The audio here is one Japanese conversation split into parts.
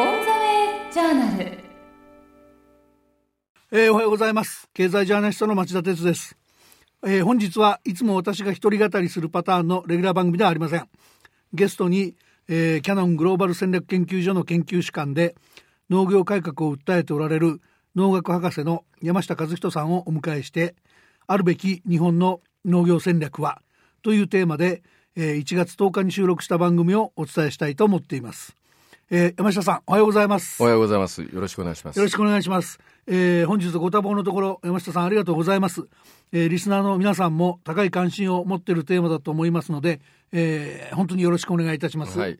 オンザウェイジャーナル。えーおはようございます。経済ジャーナリストの町田哲です、えー本日はいつも私が一人語りするパターンのレギュラー番組ではありません。ゲストに、えーキャノングローバル戦略研究所の研究主幹で農業改革を訴えておられる農学博士の山下和人さんをお迎えしてあるべき日本の農業戦略はというテーマで、えー1月10日に収録した番組をお伝えしたいと思っています、えー山下さんおはようございますおはようございます。よろしくお願いします。よろしくお願いします。えー本日ご多忙のところ、山下さんありがとうございます。えーリスナーの皆さんも高い関心を持っているテーマだと思いますので、えー本当によろしくお願いいたします。はい。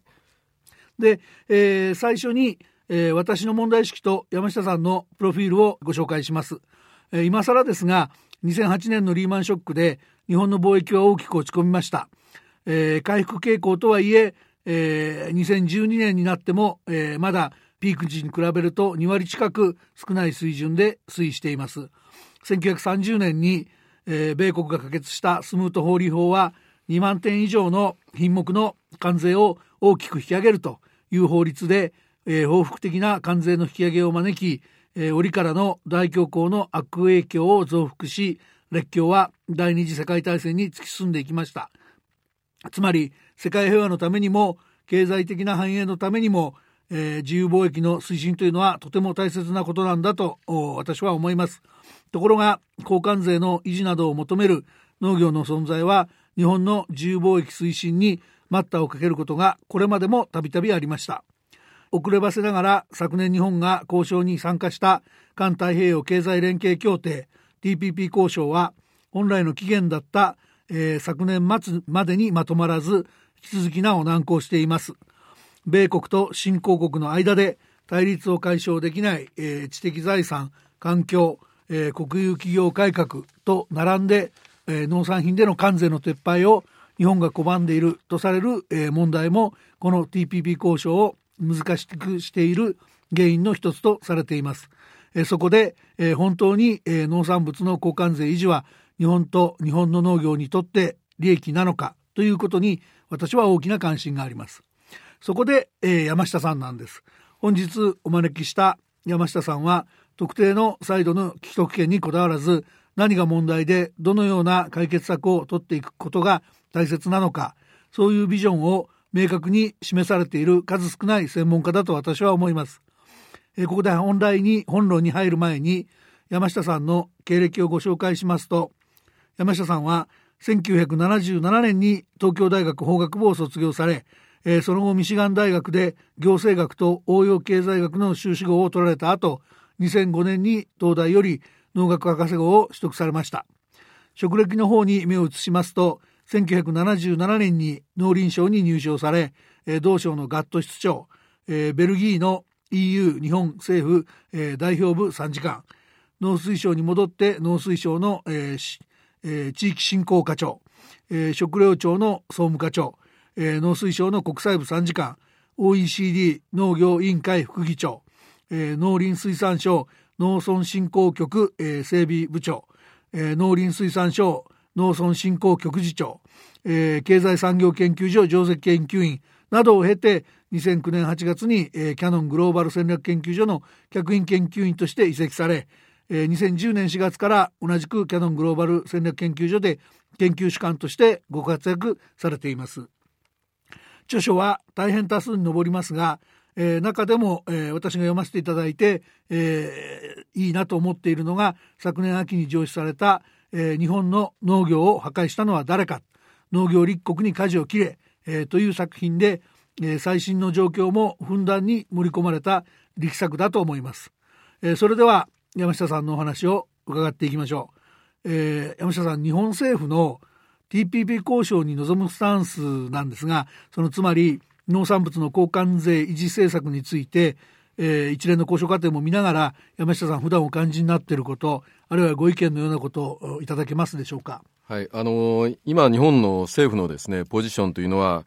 で、えー最初に、えー私の問題意識と山下さんのプロフィールをご紹介します。えー今更ですが、2008年のリーマンショックで日本の貿易は大きく落ち込みました。えー回復傾向とはいええー2012年になっても、えーまだピーク時に比べると2割近く少ない水準で推移しています。1930年に、えー米国が可決したスムート法理法は2万点以上の品目の関税を大きく引き上げるという法律で、えー報復的な関税の引き上げを招き、えー折からの大恐慌の悪影響を増幅し列強は第二次世界大戦に突き進んでいきました。つまり世界平和のためにも経済的な繁栄のためにも、えー自由貿易の推進というのはとても大切なことなんだと私は思います。ところが交換税の維持などを求める農業の存在は日本の自由貿易推進に待ったをかけることがこれまでもたびたびありました。遅ればせながら昨年日本が交渉に参加した環太平洋経済連携協定 TPP 交渉は本来の期限だった、えー昨年末までにまとまらず引き続きなお難航しています米国と新興国の間で対立を解消できない、えー知的財産環境、えー国有企業改革と並んで、えー農産品での関税の撤廃を日本が拒んでいるとされる、えー問題もこの TPP 交渉を難しくしている原因の一つとされています。えーそこで、えー本当に、えー農産物の交換税維持は日本と日本の農業にとって利益なのかということに私は大きな関心があります。そこで、えー山下さんなんです。本日お招きした山下さんは特定のサイドの既得権にこだわらず何が問題でどのような解決策を取っていくことが大切なのかそういうビジョンを明確に示されている数少ない専門家だと私は思います。えーここで本題に本論に入る前に山下さんの経歴をご紹介しますと山下さんは1977年に東京大学法学部を卒業され、えーその後ミシガン大学で行政学と応用経済学の修士号を取られた後2005年に東大より農学博士号を取得されました。職歴の方に目を移しますと1977年に農林省に入省され、えー同省のガット室長、えーベルギーの EU 日本政府、えー代表部参事官。農水省に戻って農水省の、えーえー地域振興課長、えー食料庁の総務課長、えー農水省の国際部参事官 OECD 農業委員会副議長、えー農林水産省農村振興局、えー整備部長、えー農林水産省農村振興局次長、えー経済産業研究所上席研究員などを経て2009年8月に、えーキャノングローバル戦略研究所の客員研究員として移籍され、えー2010年4月から同じくキャノングローバル戦略研究所で研究主幹としてご活躍されています。著書は大変多数に上りますが、えー中でも、えー私が読ませていただいて、えーいいなと思っているのが昨年秋に上市された、えー日本の農業を破壊したのは誰か農業立国に舵を切れ、えーという作品で、えー最新の状況もふんだんに盛り込まれた力作だと思います。えーそれでは山下さんのお話を伺っていきましょう。えー山下さん日本政府の TPP 交渉に臨むスタンスなんですがそのつまり農産物の交換税維持政策について、えー一連の交渉過程も見ながら山下さん普段お感じになっていることあるいはご意見のようなことをいただけますでしょうか？はい、あのー今日本の政府のですねポジションというのは、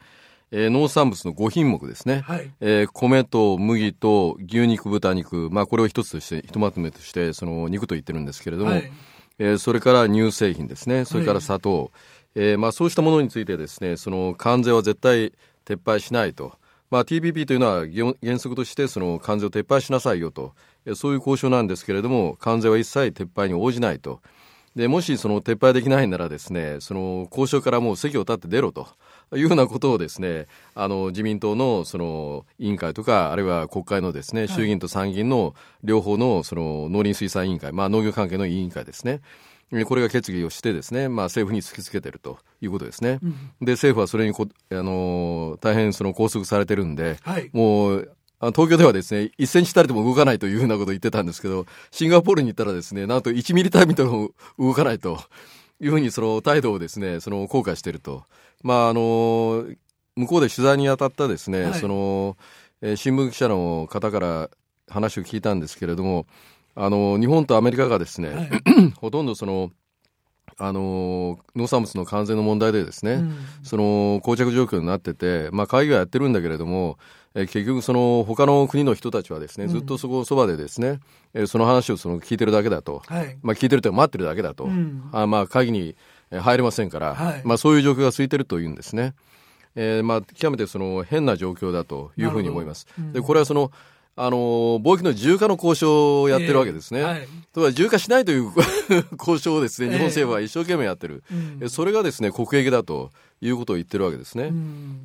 えー農産物の5品目ですね、はい。えー米と麦と牛肉豚肉、まあ、これを一つとしてひとまとめとしてその肉と言ってるんですけれども、はい。えーそれから乳製品ですね。それから砂糖、えーまあ、そうしたものについてですねその関税は絶対撤廃しないと、まあ、TPP というのは原則としてその関税を撤廃しなさいよと、そういう交渉なんですけれども、関税は一切撤廃に応じないと。でもしその撤廃できないならですね、その交渉からもう席を立って出ろと。いうようなことをですね、あの自民党のその委員会とか、あるいは国会のですね、衆議院と参議院の両方のその農林水産委員会、まあ農業関係の委員会ですね。これが決議をしてですね、まあ、政府に突きつけてるということですね。うん、で、政府はそれにこ、あの大変その拘束されてるんで、はい、もう、東京ではですね、1センチたりとも動かないというふうなことを言ってたんですけど、シンガポールに行ったらですね、なんと1ミリ単位とも動かないというふうにその態度をですね、その後悔していると。まあ、あの、向こうで取材に当たったですね、はい、その、えー、新聞記者の方から話を聞いたんですけれども、あの、日本とアメリカがですね、はい、ほとんどその、あの農産物の関税の問題でですね、うん、その膠着状況になってて、まあ、会議はやってるんだけれども、え結局その他の国の人たちはですね、ずっとそこそばでですね、えその話をその聞いてるだけだと、はい、まあ聞いてると待ってるだけだと、うん、あまあ会議に入れませんから、はい、まあそういう状況が続いてるというんですね。えー、まあ極めてその変な状況だというふうに思います。うん、でこれはそのあの貿易の自由化の交渉をやってるわけですね。えーはい、とは自由化しないという交渉をですね、日本政府は一生懸命やってる。えー、それがですね、国益だということを言ってるわけですね。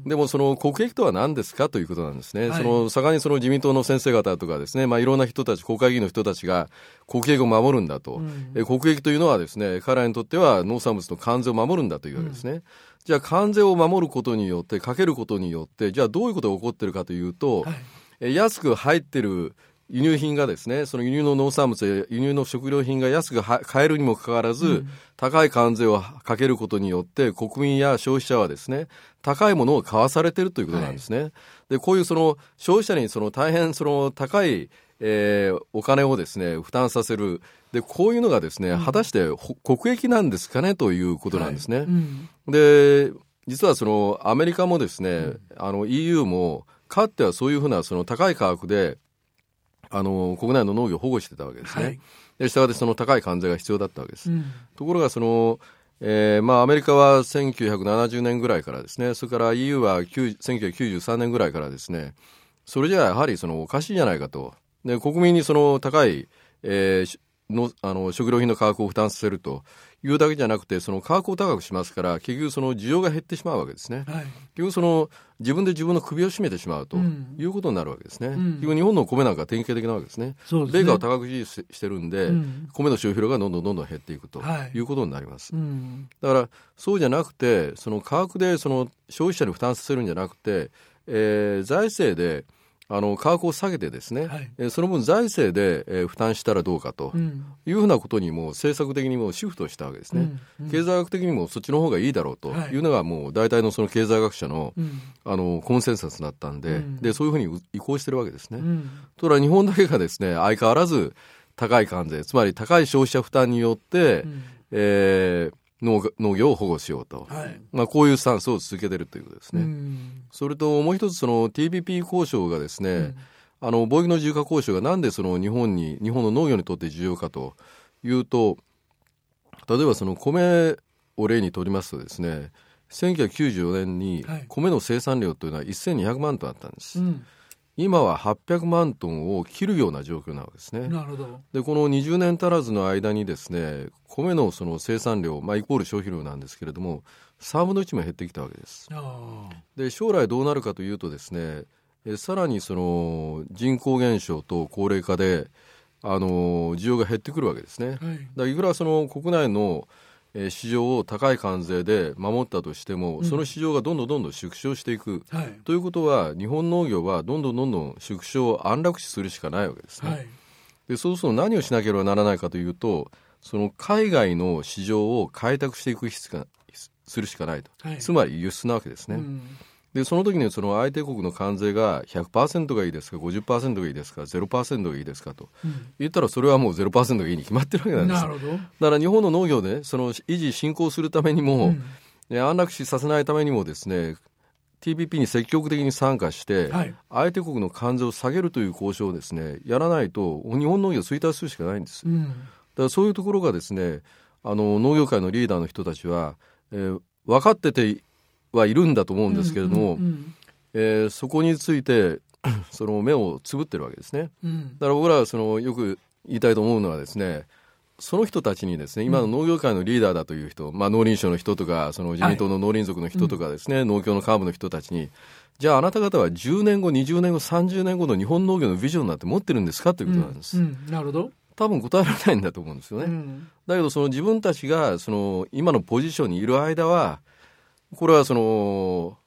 でもその国益とは何ですかということなんですね。はい、その盛んにその自民党の先生方とかですね、まあいろんな人たち、国会議員の人たちが国益を守るんだと。え国益というのはですね、彼らにとっては農産物の関税を守るんだというわけですね。じゃあ関税を守ることによって、かけることによって、じゃあどういうことが起こってるかというと、はい安く入ってる輸入品がですね、その輸入の農産物や輸入の食料品が安く買えるにもかかわらず、うん、高い関税をかけることによって、国民や消費者はですね、高いものを買わされているということなんですね。はい、で、こういうその消費者にその大変その高い、えー、お金をですね、負担させる。で、こういうのがですね、うん、果たして国益なんですかねということなんですね。はいうん、で、実はそのアメリカもですね、あの EU もかつてはそういうふうなその高い価格であの国内の農業を保護してたわけですね。はい、でしたがってその高い関税が必要だったわけです。うん、ところがそのえーまあ、アメリカは1970年ぐらいからですね、それから EU は1993年ぐらいからですね、それじゃやはりそのおかしいじゃないかと。で国民にその高い、えー、のあの食料品の価格を負担させるというだけじゃなくてその価格を高くしますから結局その需要が減ってしまうわけですね、はい、結局その自分で自分の首を絞めてしまうということになるわけですね、うん、結局日本の米なんか典型的なわけですね。ですね。米価を高く維持してるんで、うん、米の消費量がどんどんどんどん減っていくとい。うことになります、はいうん、だからそうじゃなくてその価格でその消費者に負担させるんじゃなくて、えー、財政であの価格を下げてですね、はい、えその分財政で、えー、負担したらどうかというふうなことにも政策的にもシフトしたわけですね、うん。うん、経済学的にもそっちの方がいいだろうとい。うのがもう大体のその経済学者のはい、あのコンセンサスだったんでうん、でそういうふうに移行してるわけですね。うん、とら日本だけがですね相変わらず高い関税つまり高い消費者負担によって、うん、えー農農業を保護しようと、はい、まあ、こういうスタンスを続けてるということですね。それともう一つその TPP 交渉がですね、うん、あの貿易の自由化交渉がなんでその日本に日本の農業にとって重要かというと例えばその米を例にとりますとですね1994年に米の生産量というのは1200万トンあったんです。うん今は800万トンを切るような状況なわけですね。なるほど。で、この20年足らずの間にですね、米のその生産量、まあ、イコール消費量なんですけれども、3分の1も減ってきたわけです。で、将来どうなるかというとですね、えさらにその人口減少と高齢化で、あの需要が減ってくるわけですね。はい、だいくらその国内のえ市場を高い関税で守ったとしても、うん、その市場がどんどんどんどん縮小していく、はい、ということは日本農業はどんどんどんどん縮小安楽死するしかないわけですね。はい、でそうすると何をしなければならないかというとその海外の市場を開拓していく必要がするしかないと、はい、つまり輸出なわけですね。うんでその時にその相手国の関税が100%がいいですか50%がいいですか0%がいいですかと、うん、言ったらそれはもう0%がいいに決まってるわけなんですなるほど。だから日本の農業でその維持進行するためにも、うん、安楽死させないためにもですね TPP に積極的に参加して、はい、相手国の関税を下げるという交渉をですねやらないと日本農業を衰退するしかないんです、うん、だからそういうところがですねあの農業界のリーダーの人たちは、えー、分かっててはいるんだと思うんですけれども、うんうんうん。えーそこについて その目をつぶってるわけですね。うん。だから僕らはそのよく言いたいと思うのはですねその人たちにですね今の農業界のリーダーだという人、まあ、農林省の人とかその自民党の農林族の人とかですね、農協の幹部の人たちにじゃああなた方は10年後20年後30年後の日本農業のビジョンなんて持ってるんですか？ということなんです、うん。なるほど、多分答えられないんだと思うんですよね、うん。だけどその自分たちがその今のポジションにいる間はこれはその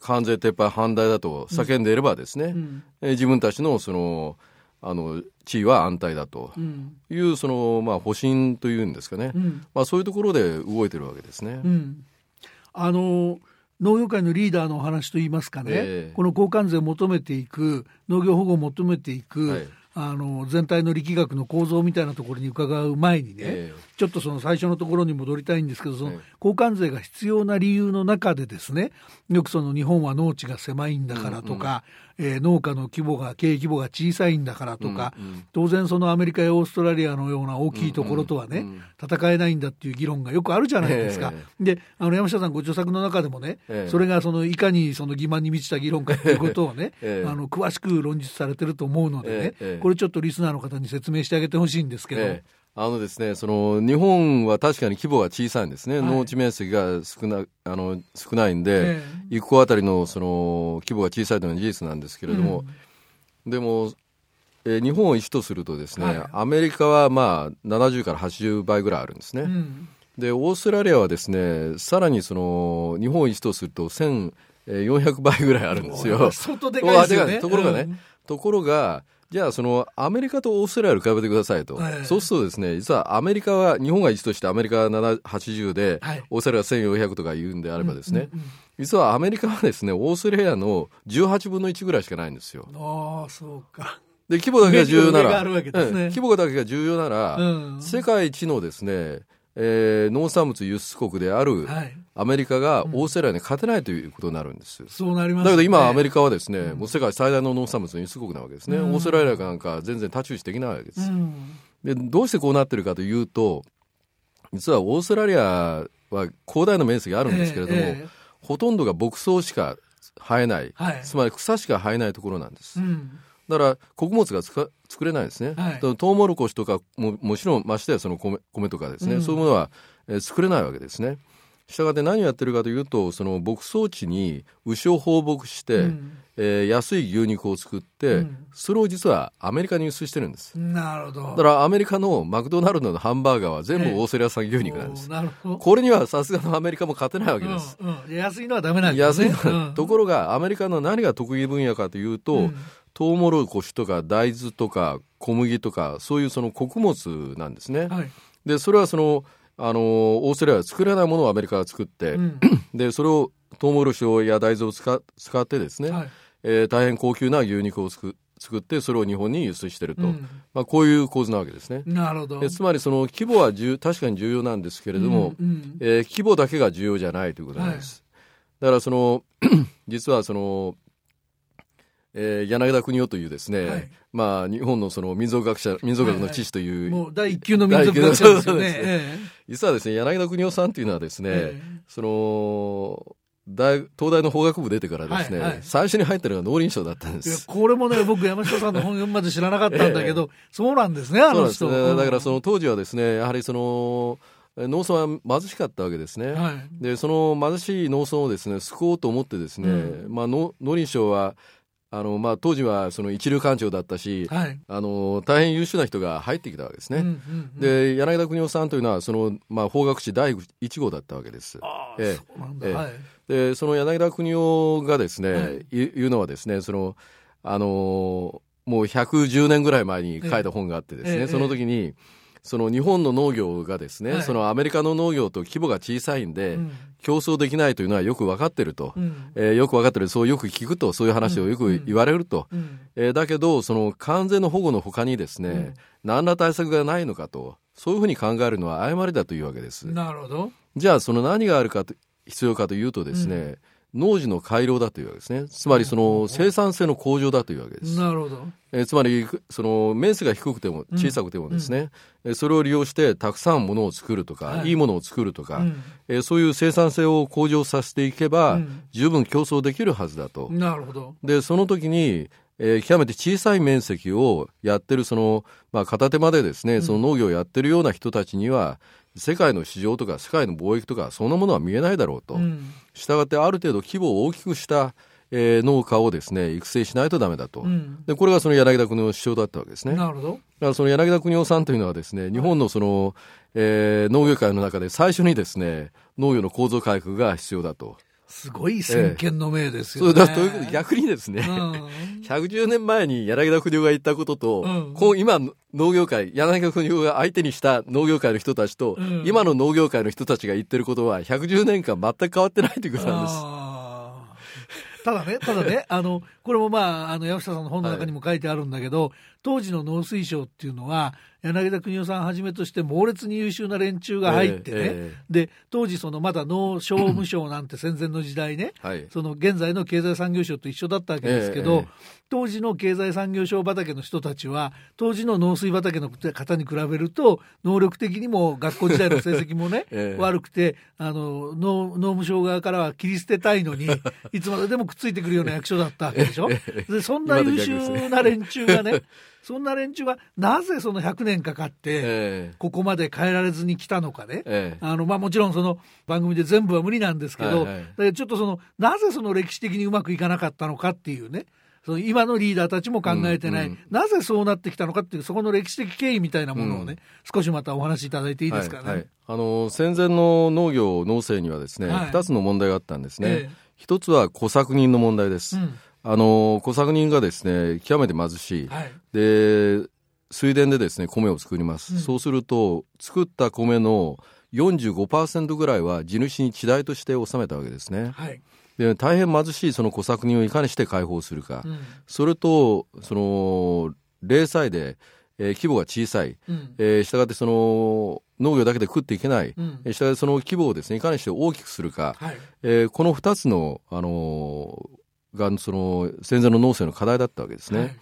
関税撤廃反対だと叫んでいればですね、うん。えー自分たちのそのあの地位は安泰だとうん。いうその、まあ、保身というんですかね、うん。まあ、そういうところで動いてるわけですね。うん。あの農業界のリーダーのお話といいますかね、ええ。この交換税を求めていく農業保護を求めていく、はい。あの全体の力学の構造みたいなところに伺う前にね、えちょっとその最初のところに戻りたいんですけどそのええ。交換税が必要な理由の中でですねよくその日本は農地が狭いんだからとか、えー農家の規模が経営規模が小さいんだからとか、うんうん当然そのアメリカやオーストラリアのような大きいところとはね、うんうんうん。戦えないんだっていう議論がよくあるじゃないですか。えであの山下さんご著作の中でもね、ええ。それがそのいかにその欺瞞に満ちた議論かということをね、ええ。あの詳しく論述されてると思うのでね、これちょっとリスナーの方に説明してあげてほしいんですけど。ええあのですね、その日本は確かに規模が小さいんですね、はい。農地面積が少なあの少ないんで、え一個あたりのその規模が小さいというのは事実なんですけれども、でも、えー日本を1とするとですね、はい。アメリカはまあ70から80倍ぐらいあるんですね。うん。でオーストラリアはですねさらにその日本を1とすると1400倍ぐらいあるんですよ。相当でかいですよね。ところがね、うん。ところがじゃあそのアメリカとオーストラリアを比べてくださいと、はい。そうするとですね実はアメリカは日本が1としてアメリカは7 80で、はい。オーストラリアは1400とか言うんであればですね、うんうん実はアメリカはですねオーストラリアの18分の1ぐらいしかないんですよ。ああそうか。で規模だけが重要なら、ね。うん。規模だけが重要なら、うん。世界一のですね、えー農産物輸出国であるはい。アメリカがオーストラリアに勝てないということになるんです。そうなります、だけど今アメリリカはですね、もう世界最大の農産物の輸出国なわけですね、うん。オーストラリアなんか全然太刀打ちできないわけです、うん。でどうしてこうなってるかというと実はオーストラリアは広大な面積あるんですけれども、えええ。ほとんどが牧草しか生えない、はい。つまり草しか生えないところなんです、うんだから穀物が作れないですね、はい。トウモロコシとかももちろんましてやその米米とかですね、うん。そういうものは、えー作れないわけですね。したがって何をやってるかというとその牧草地に牛を放牧して、うん。えー安い牛肉を作って、うん。それを実はアメリカに輸出してるんです。なるほど。だからアメリカのマクドナルドのハンバーガーは全部ええ。オーストラリア産牛肉なんです、おーなるほど。これにはさすがのアメリカも勝てないわけです、うんうん、安いのはダメなんですね。安いのは、うん。ところがアメリカの何が得意分野かというと、うんトウモロコシとか大豆とか小麦とかそういうその穀物なんですね、はい。でそれはそのあのオーストラリアは作れないものをアメリカが作って、うん でそれをトウモロコシや大豆を使使ってですね、はい。えー大変高級な牛肉を作作ってそれを日本に輸出してると、うんまあ、こういう構図なわけですね。なるほど。えつまりその規模は重確かに重要なんですけれども、うんうんえー規模だけが重要じゃないということなんです。だからその 実はその、えー柳田邦夫というですね、はいまあ日本のその民族学者民族学の知識という、もう第一級の民族学者ですよね。ねえ実はですね柳田邦夫さんというのはですね、えその大東大の法学部出てからですね、はいはい最初に入ったのが農林省だったんです。これもね、僕、山下さんの本読むまで知らなかったんだけど、そうなんですね、あそうなんですの人。ね。だからその当時はですね、やはりそのえ農村は貧しかったわけですね。はいでその貧しい農村をですね救おうと思ってですね、うまあ農農林省はあのまあ当時はその一流官庁だったし、はい。あの大変優秀な人が入ってきたわけですね。うんうんうん、で柳田邦夫さんというのはそのまあ法学士第一号だったわけです。ええ。ええはい。でその柳田邦夫がですね、はい言言うのはですねそのあのもう110年ぐらい前に書いた本があってですね、ええその時にその日本の農業がですね、はい。そのアメリカの農業と規模が小さいんで、うん。競争できないというのはよく分かってると、うん。えーよく分かってる。そうよく聞くとそういう話をよく言われると、うん。えーだけどその完全の保護のほかにですね、うん。何ら対策がないのかとそういうふうに考えるのは誤りだというわけです。なるほど。じゃあその何があるかと必要かというとですね、農事の改良だというわけですね。つまりその生産性の向上だというわけです。なるほど。えーつまりその面積が低くても小さくてもですね、えーそれを利用してたくさんものを作るとか、はいい、いものを作るとか、うんえーそういう生産性を向上させていけば、うん十分競争できるはずだと。なるほど。でその時に、えー極めて小さい面積をやってるその、まあ、片手間でですねその農業をやってるような人たちには世界の市場とか世界の貿易とかそんなものは見えないだろうと。うん。したがってある程度規模を大きくした、えー農家をですね育成しないとダメだと、うん。でこれがその柳田国の主張だったわけですね。だかなるほど。らその柳田国夫さんというのはですね日本のその、えー農業界の中で最初にですね農業の構造改革が必要だと。すごい先見の明ですそよね。れだということで逆にですね、うん。110年前に柳田国夫が言ったことと、うんこう今農業界柳田国夫が相手にした農業界の人たちと、うん今の農業界の人たちが言ってることは110年間全く変わってないということなんです。ただね、ただね、あの、これもまあ、あの、山下さんの本の中にも書いてあるんだけど、当時の農水省っていうのは、柳田邦夫さんはじめとして猛烈に優秀な連中が入ってね、えええで、当時そのまだ農商務省なんて戦前の時代ね、はい。その現在の経済産業省と一緒だったわけですけど、ええ当時の経済産業省畑の人たちは当時の農水畑の方に比べると能力的にも学校時代の成績もね、ええ。悪くてあの農農務省側からは切り捨てたいのにいつまででもくっついてくるような役所だったわけでしょ？でそんな優秀な連中がね そんな連中がなぜその100年かかってえここまで変えられずに来たのかね。ええ。あのまあ、もちろんその番組で全部は無理なんですけど、はいはい。だけどちょっとそのなぜその歴史的にうまくいかなかったのかっていうねその今のリーダーたちも考えてない、うんうん。なぜそうなってきたのかっていうそこの歴史的経緯みたいなものをね、少しまたお話しいただいていいですかね。はいはい。あの戦前の農業農政にはですね、はい。2つの問題があったんですね、ええ。一つは小作人の問題です、うん。あの小作人がですね極めて貧しい、はい。で水田でですね米を作ります、うん。そうすると作った米の45%ぐらいは地主に地代として納めたわけですね。はいで大変貧しいその小作人をいかにして解放するか、うん。それとその零細で、えー規模が小さい、うん。えー、したがってその農業だけで食っていけない、うん。えーしたがってその規模をですねいかにして大きくするか、はい。えーこの2つの、あのーがその戦前の農政の課題だったわけですね。はい。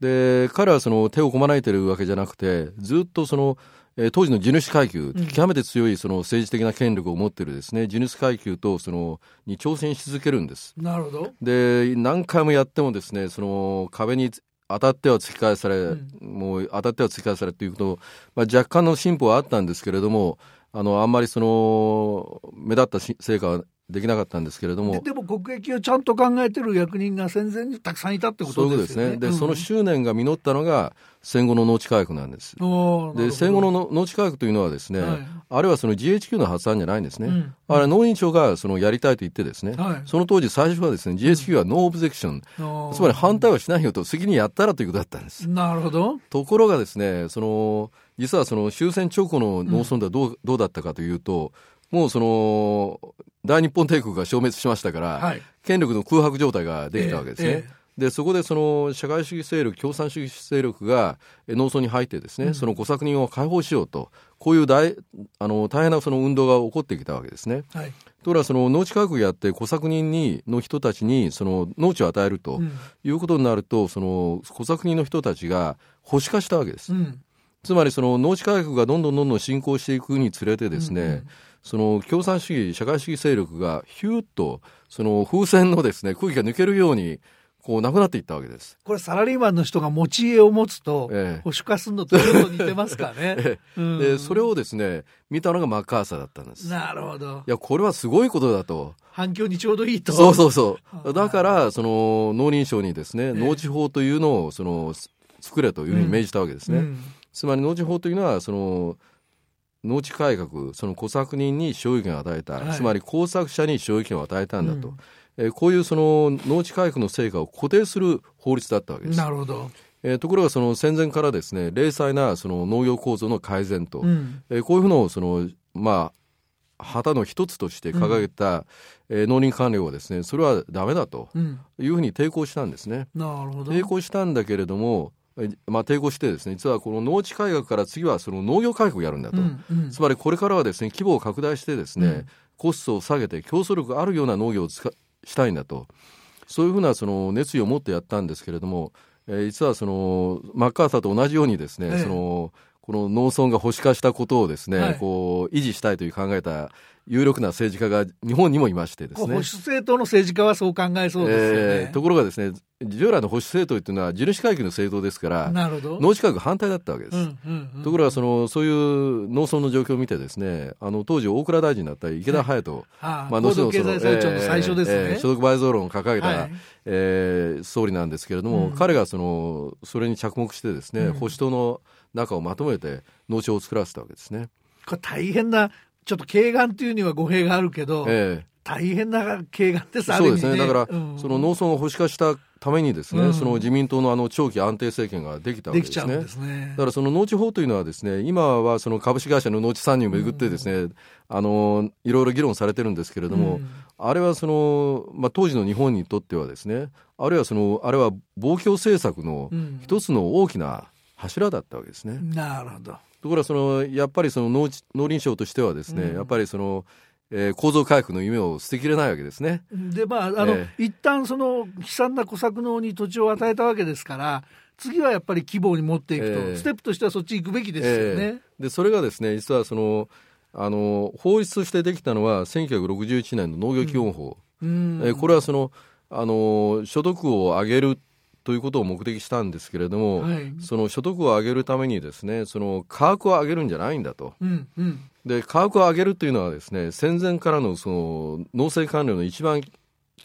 で彼はその手をこまないてるわけじゃなくてずっとその、えー当時の地主階級、うん。極めて強いその政治的な権力を持ってるですね地主階級とそのに挑戦し続けるんです。なるほど。で何回もやってもですねその壁に当たっては突き返され、ん。もう当たっては突き返されということ、まあ、若干の進歩はあったんですけれどもあのあんまりその目立ったし成果はできなかったんですけれども。ででも国益をちゃんと考えてる役人が戦前にたくさんいたってこそういうこととですね。で、うん。その執念が実ったのが戦後の農地改革なんです。で戦後の農地改革というのはですね、はい。あれはその GHQ の発案じゃないんですね、うん。あれ農林省がそのやりたいと言ってですね、はい。その当時最初はですね GHQ はノーオブジェクション、おー。つまり反対はしないよと責任やったらということだったんです。なるほど。ところがですねその実はその終戦直後の農村ではどう,、どうだったかというともうその大日本帝国が消滅しましたから、はい。権力の空白状態ができたわけですね。ええでそこでその社会主義勢力共産主義勢力がえ農村に入ってですね、その小作人を解放しようとこういう大あの大変なその運動が起こってきたわけですね。はい。ところがその農地改革やって小作人にの人たちにその農地を与えるとうんいうことになると、その小作人の人たちが保守化したわけです。うん。つまりその農地改革がどんどんどんどん進行していくにつれてですね、うんうんその共産主義社会主義勢力がヒューッとその風船のですね空気が抜けるようにこうなくなっていったわけです。これサラリーマンの人が持ち家を持つとええ保守化するのとちょっと似てますかね。うんでそれをですね見たのがマッカーサーだったんです。いなるほど。やこれはすごいことだと。反響にちょうどいいと。そうそうそう。だからその農林省にですねえ農地法というのをそのす作れというふうに命じたわけですね。うんつまり農地法というのはその農地改革その小作人に所有権を与えた、はいつまり工作者に所有権を与えたんだと、うんえーこういうその農地改革の成果を固定する法律だったわけです。なるほど。えーところがその戦前からですね零細なその農業構造の改善と、うんえーこういうふうのをそのまあ旗の一つとして掲げた、えー農林官僚はですねそれはダメだとうん。いうふうに抵抗したんですね。なるほど。抵抗したんだけれども、えまあ、抵抗してですね実はこの農地改革から次はその農業改革をやるんだと、うんうんつまりこれからはですね規模を拡大してですね、うんコストを下げて競争力があるような農業をしたいんだと。そういうふうなその熱意を持ってやったんですけれども、えー、実はそのマッカーサーと同じようにですね、ええ、そのこの農村が保守化したことをですね、はい、こう維持したいという考えた有力な政治家が日本にもいましてですね。保守政党の政治家はそう考えそうですよね。えー、ところがですね、従来の保守政党というのは地主階級の政党ですから、なるほど農地価格反対だったわけです。うんうんうん、ところがその、そういう農村の状況を見てですね、あの当時大蔵大臣だった池田隼人、はい、あまあ、後の経済成長の最初ですね、えー、所得倍増論を掲げた、はい、えー、総理なんですけれども、うん、彼がそのそれに着目してですね、うん、保守党の中をまとめて農庁を作らせたわけですね。これ大変なちょっと軽眼というには語弊があるけど、ええ、大変な軽眼です、そうですね、だから、うん、その農村を保守化したためにですね、うん、その自民党のあの長期安定政権ができたわけですね。ですね。だからその農地法というのはですね、今はその株式会社の農地参入をめぐってですね、うん、あの、いろいろ議論されてるんですけれども、あれはその、まあ、当時の日本にとってはですね、あるいはその、あれは防共政策の一つの大きな柱だったわけですね。なるほど。ところがそのやっぱりその農農林省としてはですね、うん、やっぱりその、えー、構造回復の夢を捨てきれないわけですね。でまああの、えー、一旦その悲惨な小作農に土地を与えたわけですから次はやっぱり規模に持っていくと、えー、ステップとしてはそっち行くべきですよね。えー、でそれがですね実はそのあの法律としてできたのは1961年の農業基本法、うん、えー、これはそのあの所得を上げるということを目的したんですけれども、はい、その所得を上げるためにですねその価格を上げるんじゃないんだと。うんうん、で価格を上げるというのはですね戦前からのその農政官僚の一番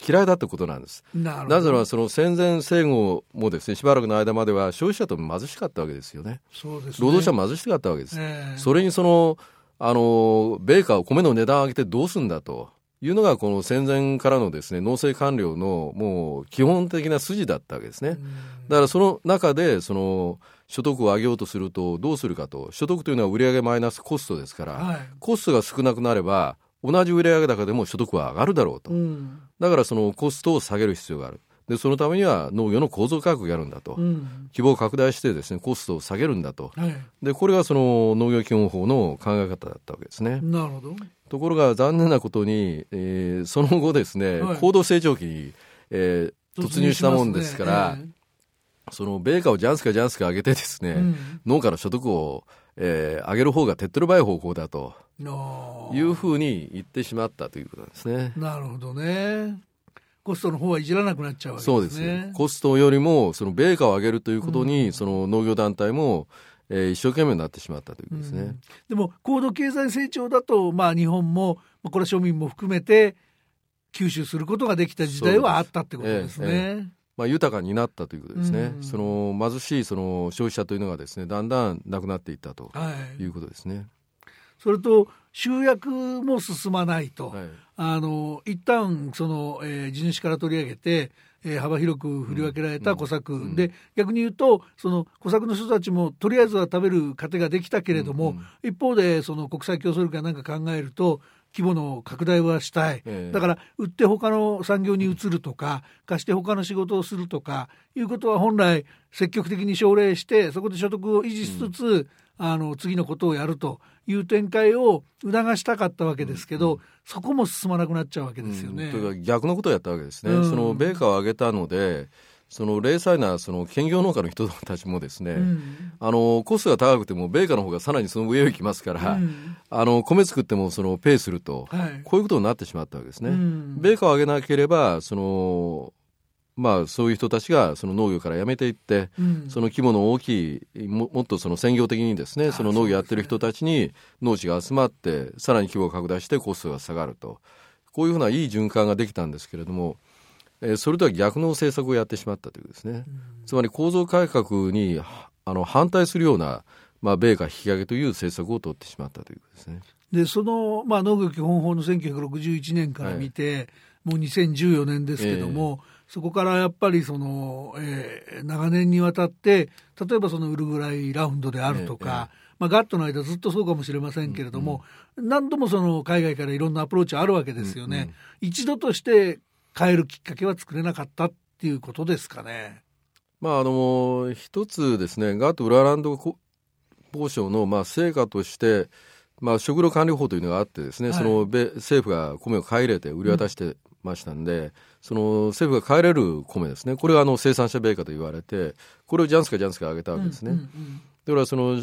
嫌いだってことなんです。ななぜならその戦前戦後もですねしばらくの間までは消費者と貧しかったわけですよね。そうです、ね、労働者貧しかったわけです。えー、それにそのあの米価を米の値段を上げてどうすんだと。いうのがこの戦前からのですね農政官僚のもう基本的な筋だったわけですね。だからその中でその所得を上げようとするとどうするかと。所得というのは売上マイナスコストですから、はい、コストが少なくなれば同じ売上高でも所得は上がるだろうと、うん、だからそのコストを下げる必要がある。でそのためには農業の構造価格をやるんだと、うん、規模を拡大してですねコストを下げるんだと、はい、でこれがその農業基本法の考え方だったわけですね。なるほどところが残念なことに、えー、その後ですね、はい、高度成長期に、えー、突入したもんですから、ねえー、その米価をジャンスかジャンスか上げてですね、うん、農家の所得を、えー、上げる方が手っ取り早い方向だというふうに言ってしまったということなんですね。なるほどね。コストの方はいじらなくなっちゃうわけですね。そうです。コストよりも、その米価を上げるということに、うん、その農業団体も、えー、一生懸命になってしまったということですね。うん、でも、高度経済成長だと、まあ、日本も、まあ、これは庶民も含めて、吸収することができた時代はあったってことです。ね。えーえー、まあ、豊かになったということですね、うん、その貧しいその消費者というのがですねだんだんなくなっていったとい。うことですね。はいそれと集約も進まないと、はい、あの一旦その、えー、地主から取り上げて、えー、幅広く振り分けられた小作、うん、で逆に言うとその小作の人たちもとりあえずは食べる糧ができたけれども、うん、一方でその国際競争力かなんか考えると規模の拡大はしたい、えー、だから売って他の産業に移るとか貸して他の仕事をするとかいうことは本来積極的に奨励してそこで所得を維持しつつ、うんあの次のことをやるという展開を促したかったわけですけど、うん、そこも進まなくなっちゃうわけですよね。うん、逆のことをやったわけですね。うん、その米価を上げたのでその零細なその兼業農家の人たちもですね、うん、あのコストが高くても米価の方がさらにその上を行きますから、うん、あの米作ってもそのペイすると、はい、こういうことになってしまったわけですね。うん、米価を上げなければそのまあ、そういう人たちがその農業から辞めていって、うん、その規模の大きいももっとその専業的にですねその農業やってる人たちに農地が集まってさらに規模を拡大してコストが下がると。こういうふうないい循環ができたんですけれども、えー、それとは逆の政策をやってしまったというですね、うん、つまり構造改革にあの反対するような、まあ、米価引き上げという政策を取ってしまったということですね。でその、まあ、農業基本法の1961年から見て、はい、もう2014年ですけども、えーそこからやっぱりその、えー、長年にわたって例えばそのウルグライラウンドであるとか、ええ、まあ、ガットの間ずっとそうかもしれませんけれども、うんうん、何度もその海外からいろんなアプローチあるわけですよね、うんうん、一度として変えるきっかけは作れなかったっていうことですかね。まああの一つですねガットウラランド交渉のまあ成果としてまあ、食料管理法というのがあってですね、はい、その政府が米を買い入れて売り渡してましたんで、その政府が帰れる米ですね、これがあの生産者米価と言われて、これをジャンスかジャンスか上げたわけですね。うんうんだからその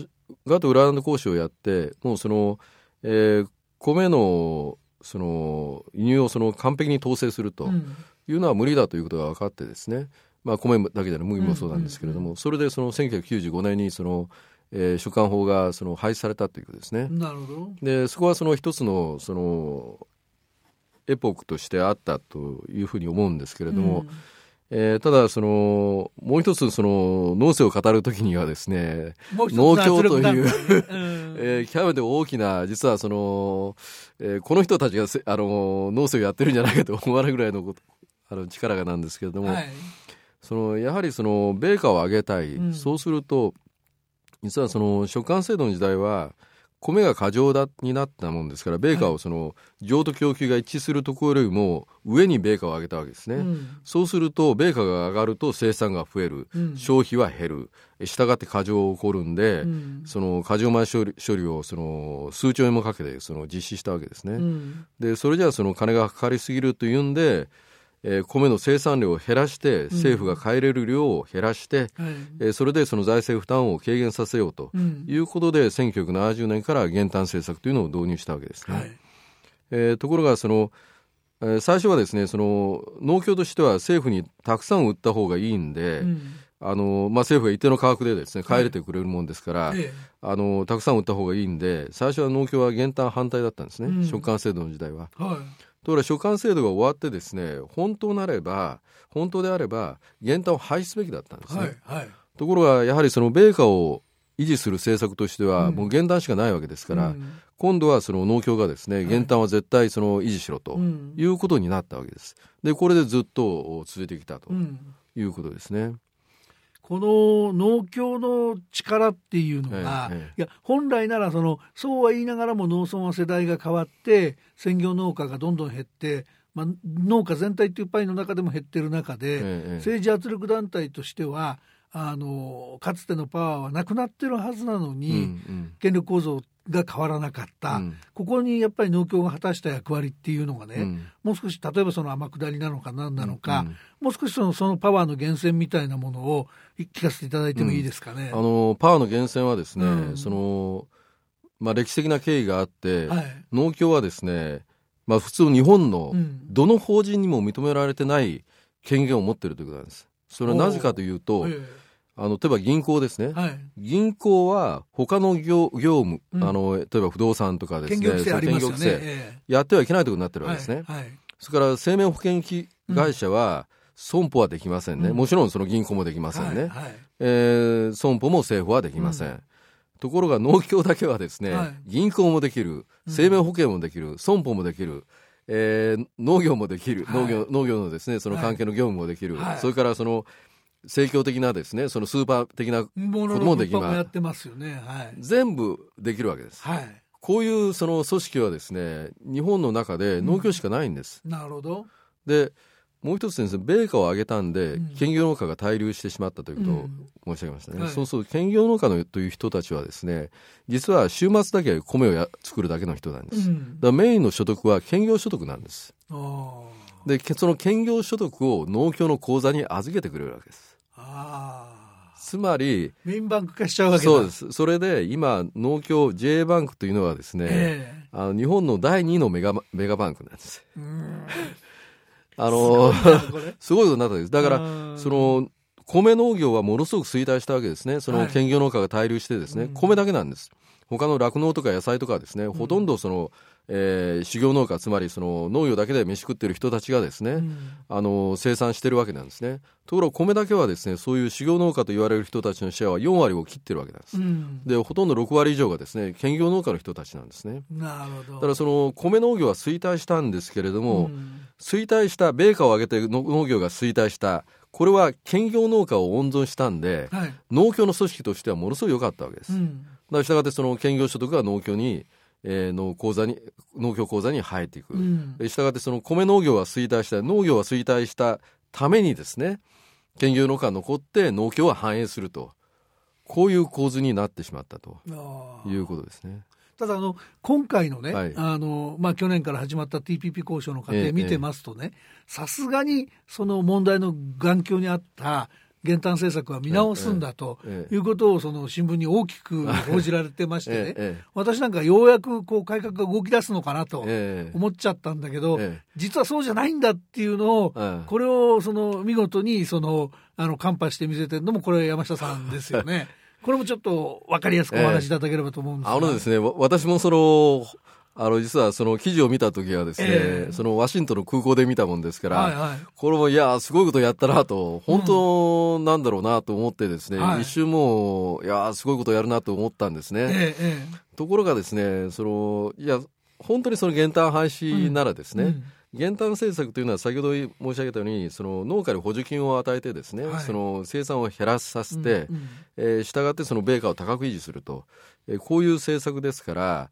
ガト裏ランド交渉をやって、もうその、えー米のその輸入をその完璧に統制するというのは無理だということが分かってですね、まあ、米だけでなく麦もそうなんですけれども、それでその1995年にその、えー所管法がその廃止されたということですね。なるほど。でそこはその一つのそのエポックとしてあったというふうに思うんですけれども、えーただそのもう一つその農政を語るときにはですね、農協といううん。えー極めて大きな実はその、えーこの人たちがせあの農政をやってるんじゃないかと思われるぐらいのことあの力がなんですけれども、はい。そのやはりその米価を上げたい、うん。そうすると実はその食感制度の時代は米が過剰だになったもんですから米価をその情と供給が一致するところよりも上に米価を上げたわけですね、うん。そうすると米価が上がると生産が増える、うん。消費は減る。したがって過剰が起こるんで、うん。その過剰前処理処理をその数兆円もかけてその実施したわけですね。うん。でそれじゃあその金がかかりすぎるというんで、えー米の生産量を減らして政府が買い入れる量を減らして、はい。えーそれでその財政負担を軽減させようとうん。いうことで1970年から減反政策というのを導入したわけですね。はい。えーところがその、えー最初はですねその農協としては政府にたくさん売った方がいいんで、うん。あのまあ、政府が一定の価格でですね買い。入れてくれるもんですから、ええ。あのたくさん売った方がいいんで最初は農協は減反反対だったんですね、うん。食感制度の時代は。はところが食感制度が終わってですね本当なれば本当であれば減反を廃止すべきだったんですいね。はいはいところがやはりその米価を維持する政策としては、うんもう減反しかないわけですから、うん今度はその農協がですね減反は絶対その維持しろとうんいうことになったわけです。でこれでずっと続いてきたとうんいうことですね。この農協の力っていうのが、えええいや本来ならそのそうは言いながらも農村は世代が変わって専業農家がどんどん減って、まあ、農家全体っていうパイの中でも減ってる中で、ええ。政治圧力団体としてはあのかつてのパワーはなくなってるはずなのに、うんうん。権力構造が変わらなかった、うん。ここにやっぱり農協が果たした役割っていうのがね、うん。もう少し例えばその天下りなのか何なのか、うんもう少しそのそのパワーの源泉みたいなものを聞かせていただいてもいいですかね。あのパワーの源泉はですね、うん。そのまあ、歴史的な経緯があって、はい。農協はですね、まあ、普通日本のうん。どの法人にも認められてない権限を持っているということなんです。それはなぜかというと、えあの例えば銀行ですね、えはい、銀行は他の業業務、うん。あの例えば不動産とかですね、権力規制やってはいけないということになってるえわけですね。はいはい。それから生命保険機会社は損保はできませんね、うん。もちろんその銀行もできませんね、はいはい。えー損保も政府はできません、うん。ところが農協だけはですね、はい。銀行もできる生命保険もできる、損保もできる、えー農業もできる、はい。農業農業のですねその関係の業務もできる、はい。それからその盛況的なですねそのスーパー的なこともできますね。はい。全部できるわけですはい。こういうその組織はですね日本の中で農協しかないんです、なるほど。でもう一つですね米価を上げたんで、うん兼業農家が滞留してしまったということをうん申し上げましたね、はいそうそう兼業農家のという人たちはですね実は週末だけ米をや作るだけの人なんです、だかうん。らメインの所得は兼業所得なんですあでけその兼業所得を農協の口座に預けてくれるわけです。つまりメインバンク化しちゃうわけだ。そうです。それで今農協 JA バンクというのはですね、ええ。あの日本の第2のメガメガバンクなんです。うん。あのすごいな ことになったんです。だからうん。その米農業はものすごく衰退したわけですね。そはい。の兼業農家が滞留してですね、うん。米だけなんです他の酪農とか野菜とかはですね、ほとんどその、えー修行農家つまりその農業だけで飯食ってる人たちがですね、うんあの生産してるわけなんですねところが米だけはですねそういう修行農家と言われる人たちのシェアは4割を切ってるわけなんです、うん。でほとんど6割以上がですね兼業農家の人たちなんですねなるほど。だからその米農業は衰退したんですけれども、うん衰退した米価を上げての農業が衰退したこれは兼業農家を温存したんではい。農協の組織としてはものすごい良かったわけです、うん。らしたがってその兼業所得が農協に、えーの口座に農協口座に入っていく、うん。でしたがってその米農業は衰退した農業は衰退したためにですね兼業農家が残って農協は繁栄すると。こういう構図になってしまったと。いうことですね。ただあの、今回のね、はい。あのまあ、去年から始まった TPP 交渉の過程見てますとね、さすがにその問題の眼境にあった減反政策は見直すんだとええいうことをその新聞に大きく報じられてましてね、ええええ。私なんかようやくこう改革が動き出すのかなとええ思っちゃったんだけど、ええ。実はそうじゃないんだっていうのを、ええ。これをその見事にそのあのカンパして見せてるのも、これ、山下さんですよね。これもちょっと分かりやすくお話しいただければと思うんですが、あのですね、わ私もその、あの、実はその記事を見たときはですね、ええ。そのワシントンの空港で見たもんですから、はいはい。これもいや、すごいことやったなと、本当なんだろうなと思ってですね、はい。一瞬もう、いや、すごいことやるなと思ったんですね。えええ。ところがですね、その、いや、本当にその減反廃止ならですね、うん。減反政策というのは先ほど申し上げたようにその農家に補助金を与えてですね、はい。その生産を減らさせて、うんうん。えー従ってその米価を高く維持すると、えーこういう政策ですから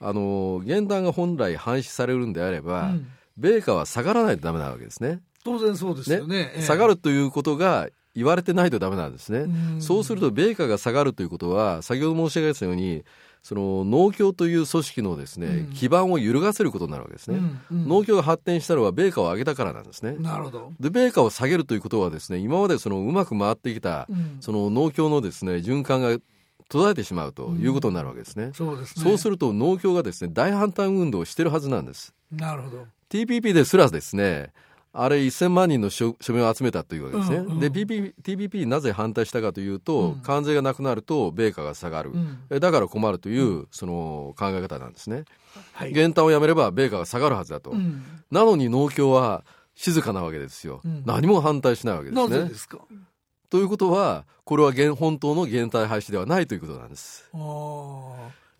あの減反が本来廃止されるんであれば、うん。米価は下がらないとダメなわけですね。当然そうですよね。ええ。下がるということが言われてないとダメなんですね、うん。そうすると米価が下がるということは先ほど申し上げたようにその農協という組織のですね、うん。基盤を揺るがせることになるわけですね、うんうん。農協が発展したのは米価を上げたからなんですね。なるほど。で、米価を下げるということはですね、今までそのうまく回ってきた、うん。その農協のですね、循環が途絶えてしまうということになるわけですね。そうですね。そうすると農協がですね、大反対運動をしてるはずなんです。なるほど。TPP ですらですね、あれ1000万人の署署名を集めたというわけですね。うんうんで、PP TPP になぜ反対したかというと、うん関税がなくなると米価が下がる。うんえだから困るという、その考え方なんですね。はい。減反をやめれば米価が下がるはずだと。うんなのに農協は静かなわけですよ。うん何も反対しないわけですね。なぜですか？ということは、これは現本当の減退廃止ではないということなんです。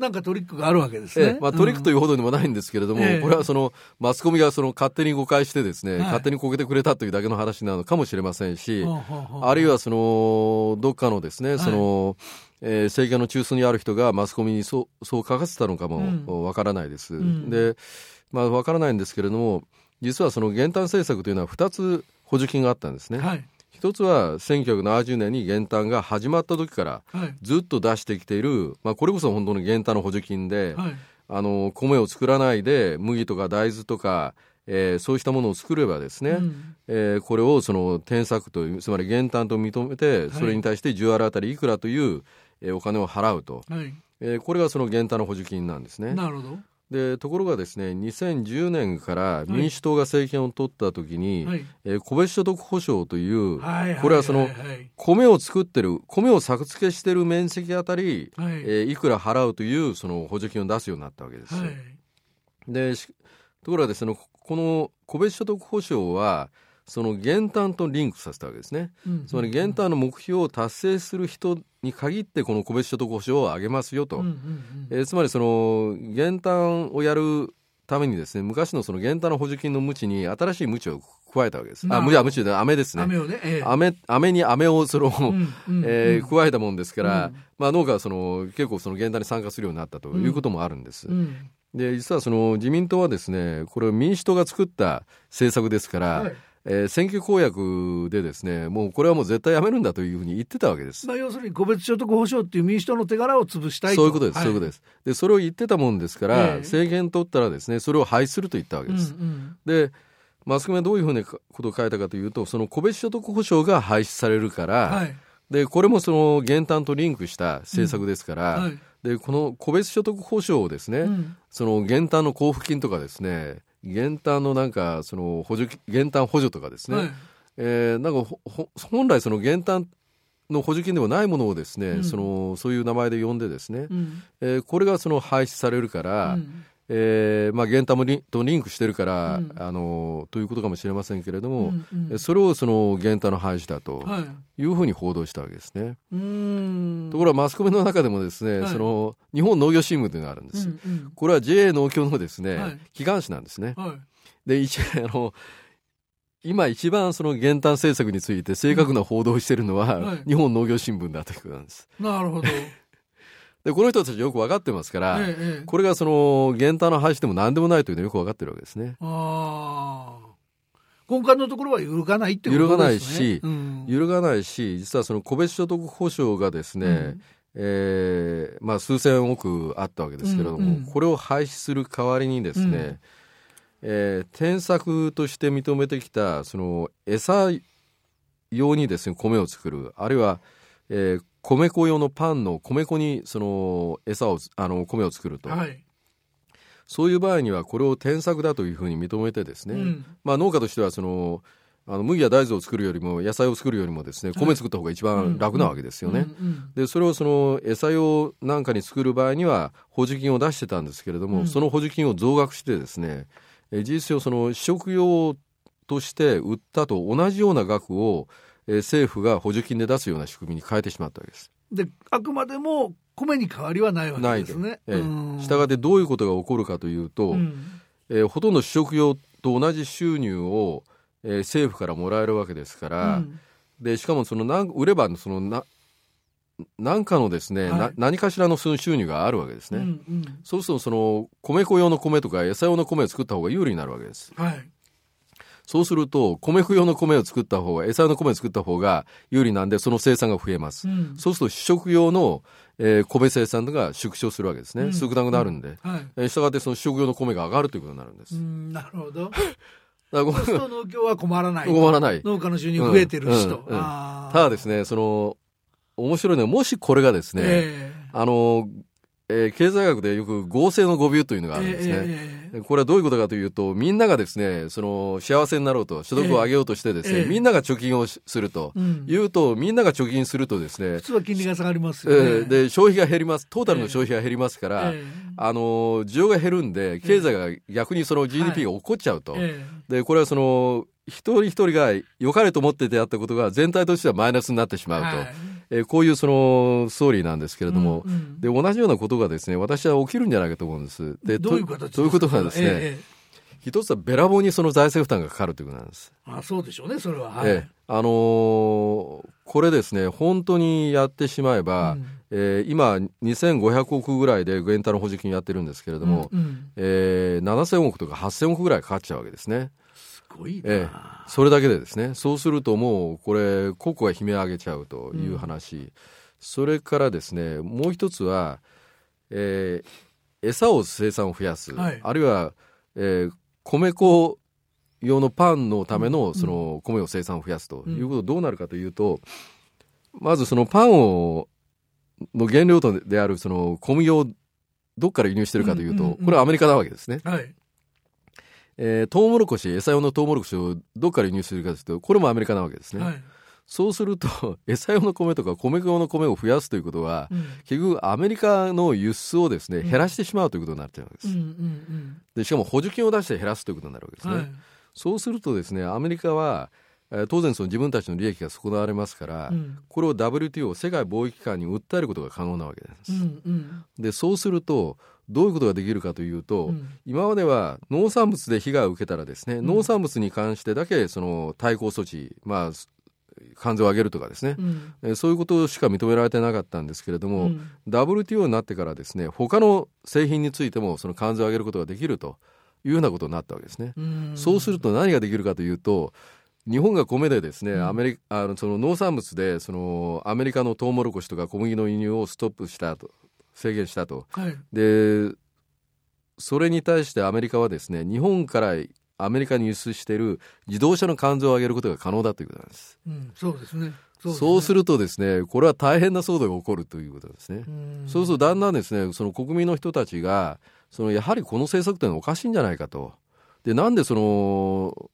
なんかトリックがあるわけですね。ええまあ、トリックといいうほどでもないんですけれども、ええこれはそのマスコミがその勝手に誤解してですね、はい勝手にこけてくれたというだけの話なのかもしれませんし、はあはあるいはそのどっかのですね、その、えー政権の中枢にある人がマスコミにそうそう書かせたのかもわからないです。んで、まあわからないんですけれども、実はその減反政策というのは2つ補助金があったんですね。はい。一つは1970年に減反が始まった時からはい。ずっと出してきている、まあ、これこそ本当の減反の補助金で、はい。あの米を作らないで麦とか大豆とか、えーそうしたものを作ればですね、うんえーこれをその添削というつまり減反と認めてそれに対して10アルあたりいくらという、えーお金を払うと、はい。えーこれがその減反の補助金なんですね。なるほど。でところがですね2010年から民主党が政権を取った時に、はい。えー個別所得保障という、はい。これはその米を作ってる米を作付けしてる面積あたり、はい。えーいくら払うというその補助金を出すようになったわけです。はい。でしところがですねこの個別所得保障はその減反とリンクさせたわけですね。うんつまり減反の目標を達成する人に限ってこの個別所得保障を上げますよと。うんうんうんえーつまりその減反をやるためにですね昔のその減反の補助金の無知に新しい無知を加えたわけです。あ、無知は無知で飴ですね。飴をね。ええ飴飴に飴をその、うんうんえー加えたもんですから、うんまあ、農家はその結構その減反に参加するようになったということもあるんです。うんで実はその自民党はですねこれは民主党が作った政策ですから、はいえー選挙公約でですねもうこれはもう絶対やめるんだというふうに言ってたわけです。まあ、要するに個別所得保障っていう民主党の手柄を潰したいと。そういうことです、はそういうことです。で、それを言ってたもんですから、ええ。政権取ったらですね、それを廃止すると言ったわけです。うんうん。で、マスコミはどういうふうなことを書いたかというと、その個別所得保障が廃止されるから、はい。で、これもその減反とリンクした政策ですから、はい。で、この個別所得保障をですね、うん。その減反の交付金とかですね、減反のなんか、その補助金、減反補助とかですね、はい。えーなんかほほ本来その減反の補助金ではないものをですね、うん。そのそういう名前で呼んでですね、うん。えーこれがその廃止されるから、うんえーまあ、減反もリとリンクしてるから、うん。あのということかもしれませんけれども、うんうん。えそれをその減反の廃止だとはい。いうふうに報道したわけですね。うーん。ところがマスコミの中でもですね、はい。その日本農業新聞というのがあるんです。うんうん。これは JA 農協のですね、はい。機関紙なんですね。はい。で、一 あの今一番その減反政策について正確な報道をしているのは、はい。日本農業新聞だということなんです。なるほどで、この人たちよく分かってますから、ええええこれがその減反の廃止でも何でもないというのはよく分かってるわけですね。ああ根幹のところは揺るがないってことですね。揺るがないしうん。揺るがないし、実はその個別所得保障がですね、えーまあ、数千億あったわけですけれども、うんうん。これを廃止する代わりにですね、うん。えー添削として認めてきたその餌用にですね米を作る。あるいは、えー米粉用のパンの米粉にその餌をあの米を作ると、はい。そういう場合にはこれを添削だというふうに認めてですね、うん。まあ、農家としてはそのあの麦や大豆を作るよりも野菜を作るよりもですね米作った方が一番楽なわけですよね。でそれをその餌用なんかに作る場合には補助金を出してたんですけれども、うん。その補助金を増額してですねえー事実上その試食用として売ったと同じような額を、えー政府が補助金で出すような仕組みに変えてしまったわけです。で、あくまでも米に変わりはないわけですね。ええうんしたがってどういうことが起こるかというと、うんえーほとんど試食用と同じ収入を、えー政府からもらえるわけですから、うんでしかもそのなん売ればそのな何かのですね、はいな何かしらの収入があるわけですね。うんうんそうするとその米粉用の米とか餌用の米を作った方が有利になるわけです。はい。そうすると米粉用の米を作った方が餌用の米を作った方が有利なんでその生産が増えます。うんそうすると主食用の、えー米生産が縮小するわけですね。うん少なくなるんで。はい。えーしたがってその主食用の米が上がるということになるんです。うんなるほど。だからこそ農協は困らない。困らない。農家の収入増えてるしと。ただですね、その、面白いのは、もしこれがですね、えあの、えー経済学でよく合成の語尾というのがえあるんですね。ええこれはどういうことかというと、みんながですね、その幸せになろうと、所得を上げようとしてですね、ええみんなが貯金をしすると、うん言うと、みんなが貯金するとですね普、通は金利が下がりますえよね。ーで、消費が減ります。トータルの消費が減りますから、えあの、需要が減るんで、経済が逆にその GDP が起こっちゃうと。えで、これはその、一人一人が良かれと思っててやったことが全体としてはマイナスになってしまうと。はいえーこういうそのストーリーなんですけれども、うんうんで同じようなことがですね私は起きるんじゃないかと思うんです。でどういう形とどういうことがですね、ええ一つはべらぼうにその財政負担がかかるということなんです。あそうでしょうね、それは。はいええあのーこれですね本当にやってしまえば、うんえー今2500億ぐらいで減タの補助金やってるんですけれども、うんうんえー7000億とか8000億ぐらいかかっちゃうわけですね。すごいな、ええ、それだけでですね。そうするともうこれ国庫が悲鳴上げちゃうという話、それからですねもう一つは、えー餌を生産を増やす、はい。あるいは、えー米粉用のパンのためうん。のその米を生産を増やすということどうなるかというと、まずそのパンをの原料とであるその小麦をどっから輸入してるかというと、うんうんうんこれはアメリカなわけですね。はい。えー、トウモロコシ、餌用のトウモロコシをどっから輸入するかというと、これもアメリカなわけですね。はい。そうすると、餌用の米とか米用の米を増やすということは、うん結局アメリカの輸出をですね、うん減らしてしまうということになってるわけです。うんうんで、しかも補助金を出して減らすということになるわけですね。うん。はい。そうするとですね、アメリカは、えー当然その自分たちの利益が損なわれますから、うん。これを WTO、世界貿易機関に訴えることが可能なわけです。うんうん。で、そうすると、どういうことができるかというと、うん。今までは農産物で被害を受けたらですね、ん。農産物に関してだけその対抗措置、まあ、関税を上げるとかですね、うん。えーそういうことしか認められてなかったんですけれども、うん。WTO になってからですね他の製品についてもその関税を上げることができるというようなことになったわけですね。うん。そうすると何ができるかというと日本が米でですね、うんアメリカあのその農産物でそのアメリカのトウモロコシとか小麦の輸入をストップしたと制限したとはい。でそれに対してアメリカはですね日本からアメリカに輸出している自動車の関税を上げることが可能だということなんです。うんそうですね。そうするるとですねこれは大変な騒動が起こるということですね。うんそうするとだんだんですねその国民の人たちがそのやはりこの政策というのはおかしいんじゃないかと。でなんでその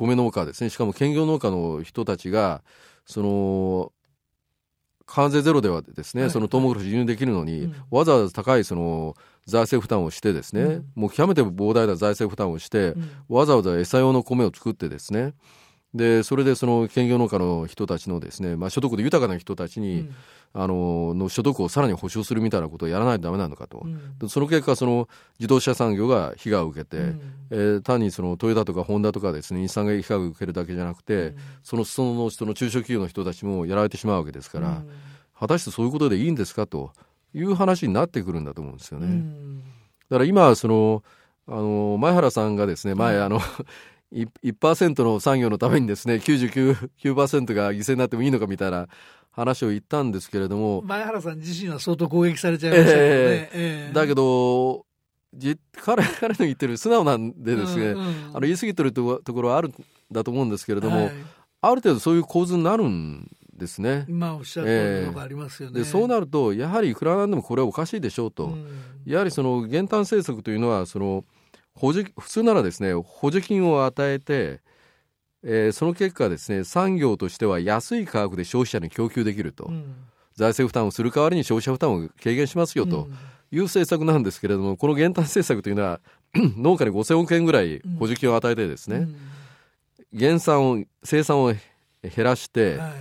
米農家ですね。しかも兼業農家の人たちがその関税ゼロではですね、はい。そのトウモロコシ輸入できるのに、うん。わざわざ高いその財政負担をしてですね、うん。もう極めて膨大な財政負担をして、うん。わざわざ餌用の米を作ってですねでそれでその兼業農家の人たちのですね、まあ、所得で豊かな人たちに、うん。あのの所得をさらに保障するみたいなことをやらないとダメなのかと、うん。でその結果その自動車産業が被害を受けて、うん。えー単にそのトヨタとかホンダとかですね日産が被害を受けるだけじゃなくて、うん。その裾野の人の中小企業の人たちもやられてしまうわけですから、うん。果たしてそういうことでいいんですかという話になってくるんだと思うんですよね。うんだから今そのあの前原さんがですね前、はいあの 1%, 1の産業のためにですね99%が犠牲になってもいいのかみたいな話を言ったんですけれども。前原さん自身は相当攻撃されちゃいましたけどね、えーえー、だけど彼彼の言ってる素直なんでですね、うんうん、あの言い過ぎてるところはあるんだと思うんですけれども、はい、ある程度そういう構図になるんですね。まあおっしゃるのがありますよね、えー、でそうなるとやはりいくらなんでもこれはおかしいでしょうと、うん、やはりその減反政策というのはその補助普通ならですね補助金を与えて、えー、その結果ですね産業としては安い価格で消費者に供給できると、うん、財政負担をする代わりに消費者負担を軽減しますよという政策なんですけれども、この減反政策というのは 農家に5000億円ぐらい補助金を与えてですね、減産を生産を減らして、はい、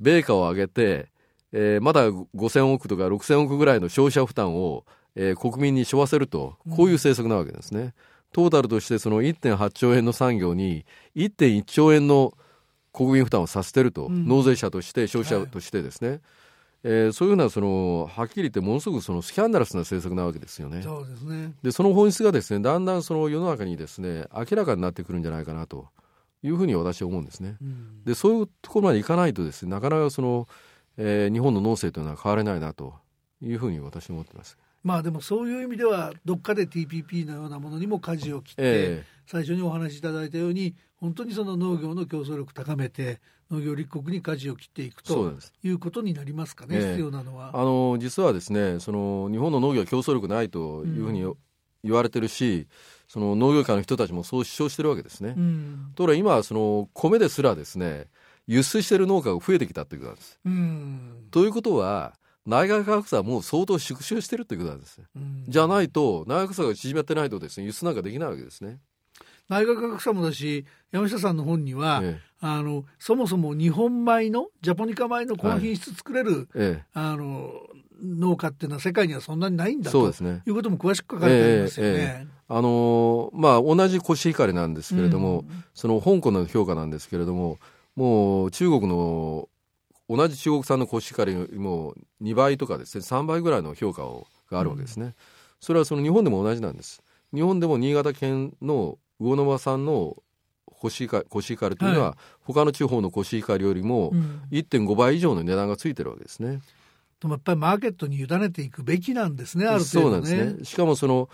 米価を上げて、えー、まだ5000億とか6000億ぐらいの消費者負担を、えー、国民に背負わせると。こういう政策なわけですね。うんトータルとしてその1.8兆円の産業に1.1兆円の国民負担をさせてると、うん、納税者として消費者としてですね、はい、えー、そういうようなそのはっきり言ってものすごくそのスキャンダラスな政策なわけですよね。そうですねでその本質がですねだんだんその世の中にですね明らかになってくるんじゃないかなというふうに私は思うんですね。うん、でそういうところまでいかないとですねなかなかその、えー、日本の農政というのは変われないなというふうに私は思ってます。まあでもそういう意味ではどっかで TPP のようなものにも舵を切って、えー、最初にお話しいただいたように本当にその農業の競争力高めて農業立国に舵を切っていくということになりますかね、えー、必要なのは。あの実はですねその日本の農業は競争力ないというふうに言われてるし、うん、その農業界の人たちもそう主張してるわけですね。うん、ところが今その米ですらですね輸出している農家が増えてきたということなんです。うん、ということは内外価格差はもう相当縮小してるということなんです、うん、じゃないと内外価格差が縮まってないとですね輸出なんかできないわけですね。内外価格差もだし山下さんの本には、ええ、あのそもそも日本米のジャポニカ米のこの品質作れる、はいえ、あの農家っていうのは世界にはそんなにないんだと、ね、いうことも詳しく書かれてありますよね。あのー、まあ同じコシヒカリなんですけれども、うん、その香港の評価なんですけれどももう中国の同じ中国産のコシヒカリよりも2倍とかですね3倍ぐらいの評価をがあるわけですね、うん、それはその日本でも同じなんです。日本でも新潟県の魚沼産のコシヒカコシヒカリというのは、はい、他の地方のコシヒカリよりも1.5倍以上の値段がついてるわけですね。でもやっぱりマーケットに委ねていくべきなんですね、ある程度、ね、そうなんですね。しかもその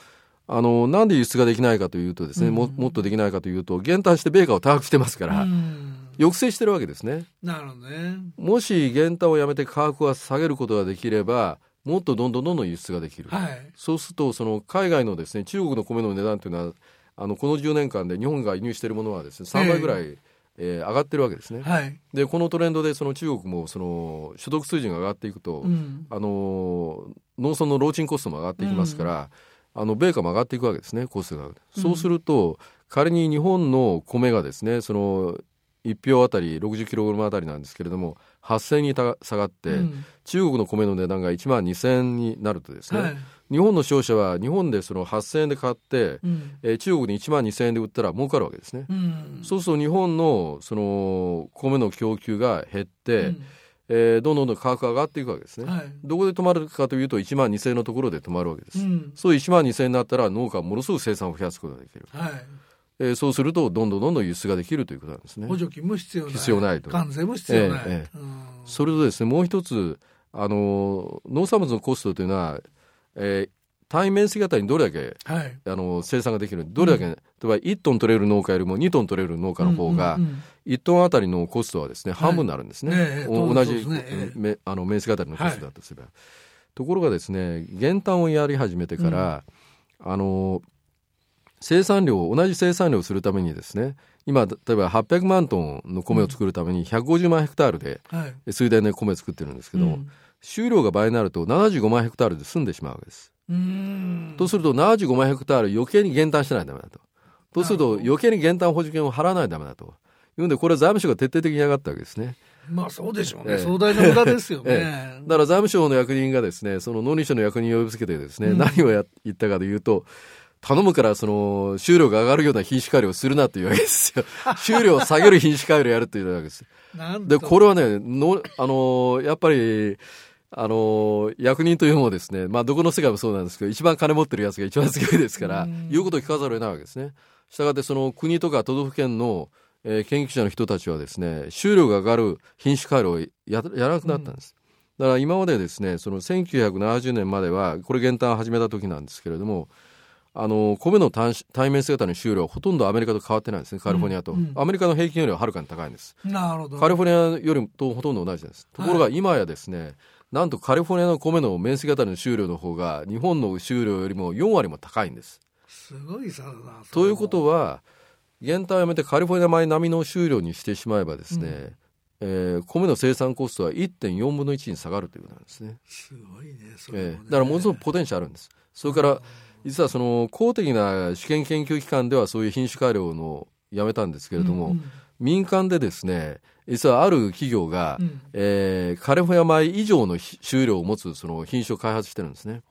あのなんで輸出ができないかというとですね、うん、ももっとできないかというと減反して米価を高くしてますから、うん、抑制してるわけですね。なるほどね。もし減反をやめて価格を下げることができれば、もっとどんどんどんどん輸出ができる。はい、そうすると、その海外のですね、中国の米の値段というのは、あのこの10年間で日本が輸入しているものはですね、3倍ぐらい、えーえー、上がってるわけですね。はい、でこのトレンドでその中国もその所得水準が上がっていくと、うん、あの農村の労賃コストも上がっていきますから、うん、あの米価も上がっていくわけですねコストが。そうすると、仮に日本の米がですねその1票あたり60キログラムあたりなんですけれども8000円に下がって、うん、中国の米の値段が1万2000円になるとですね、はい、日本の消費者は日本でその8000円で買って、うん、えー、中国に1万2000円で売ったら儲かるわけですね、うん、そうすると日本のその米の供給が減って、うん、えー、どんどんどん価格が上がっていくわけですね、はい、どこで止まるかというと1万2000円のところで止まるわけです、そういう1万2000円になったら農家はものすごく生産を増やすことができる、はいえー、そうするとどんどんどんどん輸出ができるということなんですね。補助金も必要ない。必要ないと。関税も必要ない。えーえー、それとですねもう一つあの農産物のコストというのは、えー、単位面積あたりにどれだけ、はい、あの生産ができるどれだけ、うん、例えば1トン取れる農家よりも2トン取れる農家の方が、うんうんうん、1トンあたりのコストはですね、半分になるんですね、はい同じ、ね、あの面積あたりのコストだとすれば、はい、ところがですね減反をやり始めてから、うん、あの生産量同じ生産量をするためにですね今例えば800万トンの米を作るために150万ヘクタールで水田で米を作ってるんですけど、うん、収量が倍になると75万ヘクタールで済んでしまうわけです。とすると75万ヘクタール余計に減反しないとダメだと。とすると余計に減反補助金を払わないとダメだと。いうんでこれは財務省が徹底的にやがったわけですね。まあそうでしょうね、ええ、壮大な無駄ですよね、え、だから財務省の役人がですねその農林省の役人を呼びつけてですね、うん、何をや言ったかというと頼むからその収量が上がるような品種改良をするなというわけですよ。収量を下げる品種改良をやるというわけです。で、これはね、のあのやっぱり、あの役人というのもですね、まあどこの世界もそうなんですけど、一番金持ってるやつが一番強いですから、言うことを聞かざるを得ないわけですね。したがってその国とか都道府県の、えー、研究者の人たちはですね収量が上がる品種改良をややらなくなったんです、うん、だから今までですねその1970年まではこれ減反始めた時なんですけれどもあの米の単対面姿の収量はほとんどアメリカと変わってないんですねカリフォルニアと、うん。うん、アメリカの平均よりははるかに高いんです。なるほど。カリフォルニアよりとほとんど同じです。ところが今やですね、はい、なんとカリフォルニアの米の面積型の収量の方が日本の収量よりも4割も高いんです。すごい差だなということは減反をやめてカリフォルニア米並みの収量にしてしまえばですね、うん。えー、米の生産コストは1.4分の1に下がるということなんですね。すごいね。それ、ね、えー、だからものすごくポテンシャルあるんです。それから、実はその公的な試験研究機関ではそういう品種改良のやめたんですけれども、うんうん、民間でですね実はある企業が、うん、えー、カリフォルニア米以上の収量を持つその品種を開発してるんですね。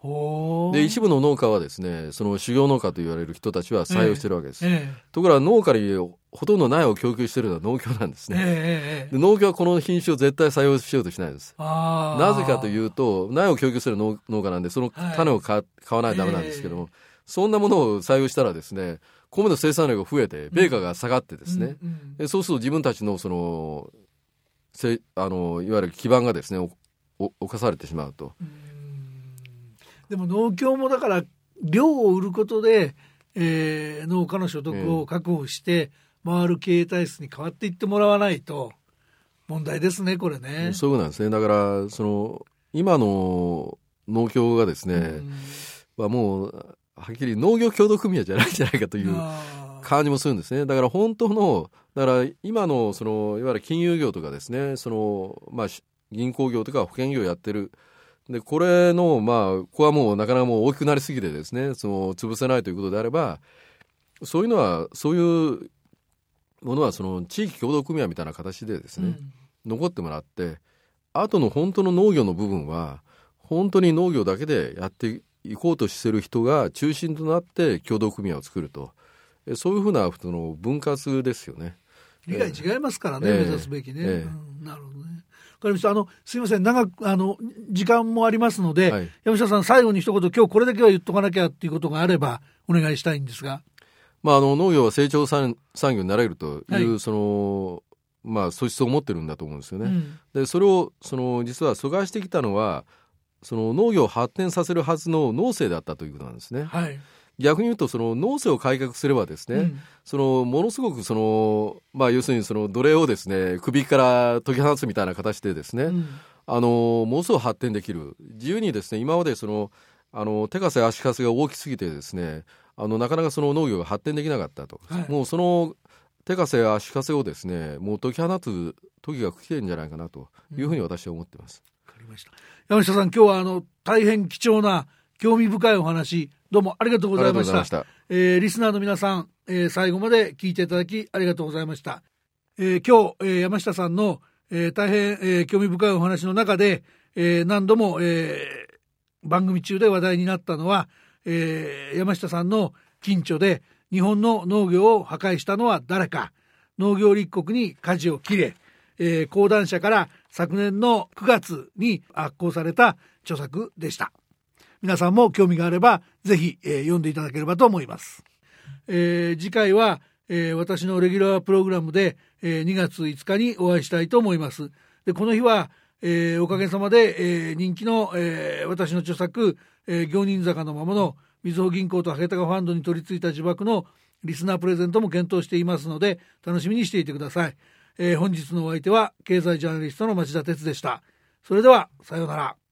で一部の農家はですねその修行農家と言われる人たちは採用してるわけです。えーえ。ー、ところが農家にほとんど苗を供給しているのは農協なんですね、えー、で農協はこの品種を絶対採用しようとしないんです。なぜかというと苗を供給する農家なんでその種を買,、わないとダメなんですけども、そんなものを採用したらですね米の生産量が増えて米価が下がってですね、うんうん、そうすると自分たちのそのせあのいわゆる基盤がですね侵されてしまうと。でも農協もだから量を売ることで、えー、農家の所得を確保して、回る経営体質に変わっていってもらわないと問題ですねこれね。そうなんですね。だからその今の農協がですね、はもうはっきり農業協同組合じゃないんじゃないかという感じもするんですね。だから本当の、だから今のそのいわゆる金融業とかですね、そのまあ銀行業とか保険業をやってる。で、これのまあここはもうなかなかもう大きくなりすぎてですね、その潰せないということであれば、そういうのはそういうものはその地域協同組合みたいな形でですね、うん、残ってもらって、あとの本当の農業の部分は本当に農業だけでやって行こうとしてる人が中心となって共同組合を作るとそういうふうなその分割ですよね。理解違いますからね、えー、目指すべきね。えーうん、なるほどね。わかりました。あの、すみません、長く、あの、時間もありますので、はい、山下さん、最後に一言、今日これだけは言っとかなきゃっていうことがあれば、お願いしたいんですが。まあ、あの、農業は成長産産業になれるという、はい、その、まあ、素質を持ってるんだと思うんですよね。うん、で、それを、その、実は阻害してきたのは、その農業を発展させるはずの農政だったということなんですね。はい、逆に言うとその農政を改革すればですね、うん、そのものすごくその、まあ、要するにその奴隷をですね首から解き放つみたいな形でですね、うん、あのものすごく発展できる自由にですね今までそのあの手稼足かせが大きすぎてですねあのなかなかその農業が発展できなかったと、はい、もうその手稼足かせをですねもう解き放つ時が来てるんじゃないかなというふうに私は思ってます。わ、かりました山下さん、今日はあの大変貴重な興味深いお話、どうもありがとうございました。したえー、リスナーの皆さん、えー、最後まで聞いていただきありがとうございました。えー、今日、えー、山下さんの、えー、大変、えー、興味深いお話の中で、えー、何度も、えー、番組中で話題になったのは、えー、山下さんの近所で日本の農業を破壊したのは誰か農業立国に舵を切れえー、講談社から昨年の9月に発行された著作でした。皆さんも興味があれば、ぜひ、えー、読んでいただければと思います。えー、次回は、えー、私のレギュラープログラムで、えー、2月5日にお会いしたいと思います。で、この日は、えー、おかげさまで、えー、人気の、えー、私の著作、えー、行人坂のままの、みずほ銀行とハゲタカファンドに取り付いた呪縛のリスナープレゼントも検討していますので、楽しみにしていてください。えー、本日のお相手は経済ジャーナリストの町田哲でした。それでは、さようなら。